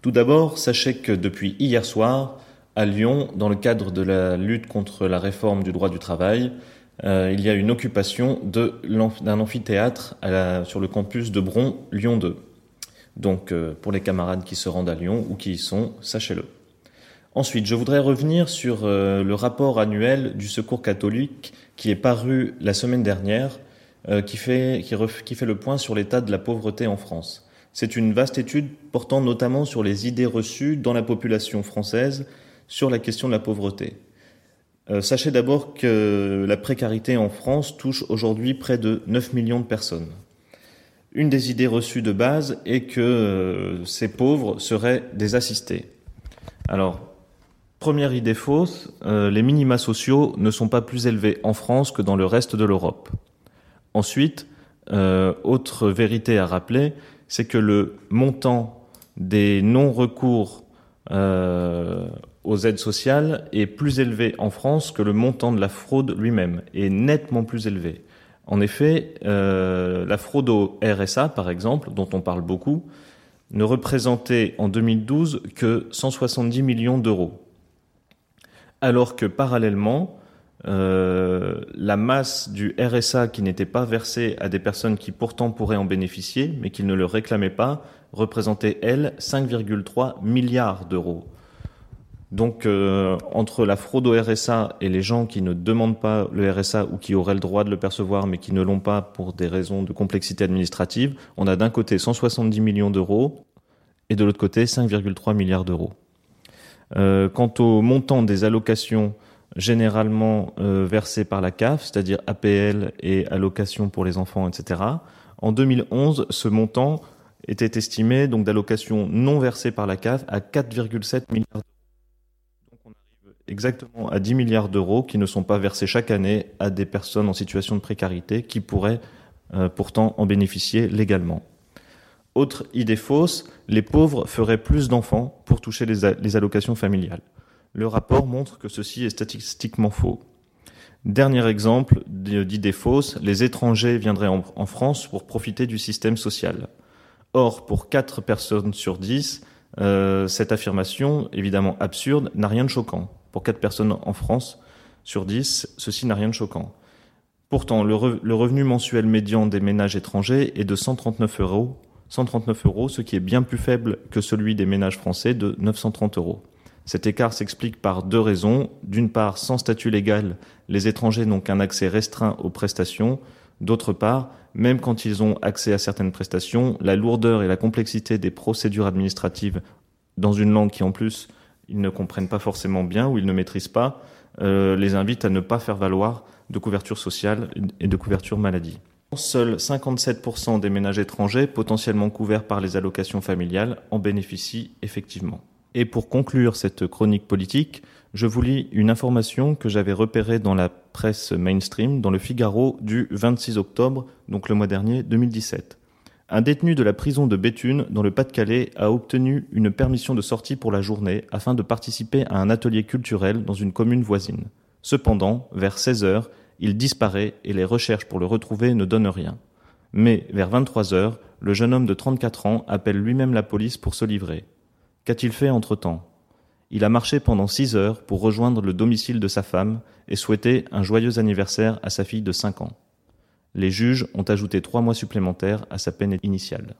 Tout d'abord, sachez que depuis hier soir, à Lyon, dans le cadre de la lutte contre la réforme du droit du travail, euh, il y a une occupation d'un amphithéâtre sur le campus de Bron, Lyon 2. Donc, euh, pour les camarades qui se rendent à Lyon ou qui y sont, sachez-le. Ensuite, je voudrais revenir sur euh, le rapport annuel du Secours catholique qui est paru la semaine dernière, qui, fait, qui fait le point sur l'état de la pauvreté en France. C'est une vaste étude portant notamment sur les idées reçues dans la population française sur la question de la pauvreté. Euh, sachez d'abord que la précarité en France touche aujourd'hui près de 9 millions de personnes. Une des idées reçues de base est que euh, ces pauvres seraient des assistés. Alors, première idée fausse, euh, les minima sociaux ne sont pas plus élevés en France que dans le reste de l'Europe. Ensuite, autre vérité à rappeler, c'est que le montant des non-recours aux aides sociales est plus élevé en France que le montant de la fraude lui-même, est nettement plus élevé. En effet, euh, la fraude au RSA, par exemple, dont on parle beaucoup, ne représentait en 2012 que 170 millions d'euros. Alors que parallèlement, euh, la masse du RSA qui n'était pas versée à des personnes qui pourtant pourraient en bénéficier, mais qui ne le réclamaient pas, représentait, elle, 5,3 milliards d'euros. Donc, euh, entre la fraude au RSA et les gens qui ne demandent pas le RSA ou qui auraient le droit de le percevoir mais qui ne l'ont pas pour des raisons de complexité administrative, on a d'un côté 170 millions d'euros et de l'autre côté 5,3 milliards d'euros. Euh, quant au montant des allocations généralement euh, versées par la CAF, c'est-à-dire APL et allocations pour les enfants, etc., en 2011, ce montant était estimé donc d'allocations non versées par la CAF à 4,7 milliards d'euros exactement à 10 milliards d'euros qui ne sont pas versés chaque année à des personnes en situation de précarité qui pourraient euh, pourtant en bénéficier légalement. Autre idée fausse, les pauvres feraient plus d'enfants pour toucher les, allocations familiales. Le rapport montre que ceci est statistiquement faux. Dernier exemple d'idée fausse, les étrangers viendraient en, France pour profiter du système social. Or, pour 4 personnes sur 10, euh, cette affirmation, évidemment absurde, n'a rien de choquant pour 4 personnes en France sur 10, ceci n'a rien de choquant. Pourtant, le, revenu mensuel médian des ménages étrangers est de 139 euros, 139 euros, ce qui est bien plus faible que celui des ménages français de 930 euros. Cet écart s'explique par deux raisons. D'une part, sans statut légal, les étrangers n'ont qu'un accès restreint aux prestations. D'autre part, même quand ils ont accès à certaines prestations, la lourdeur et la complexité des procédures administratives dans une langue qui en plus ils ne comprennent pas forcément bien ou ils ne maîtrisent pas, euh, les invitent à ne pas faire valoir de couverture sociale et de couverture maladie. Seuls 57% des ménages étrangers potentiellement couverts par les allocations familiales en bénéficient effectivement. Et pour conclure cette chronique politique, je vous lis une information que j'avais repérée dans la presse mainstream, dans le Figaro du 26 octobre, donc le mois dernier, 2017. Un détenu de la prison de Béthune, dans le Pas-de-Calais, a obtenu une permission de sortie pour la journée afin de participer à un atelier culturel dans une commune voisine. Cependant, vers 16 heures, il disparaît et les recherches pour le retrouver ne donnent rien. Mais, vers 23 heures, le jeune homme de 34 ans appelle lui-même la police pour se livrer. Qu'a-t-il fait entre-temps? Il a marché pendant 6 heures pour rejoindre le domicile de sa femme et souhaiter un joyeux anniversaire à sa fille de 5 ans. Les juges ont ajouté trois mois supplémentaires à sa peine initiale.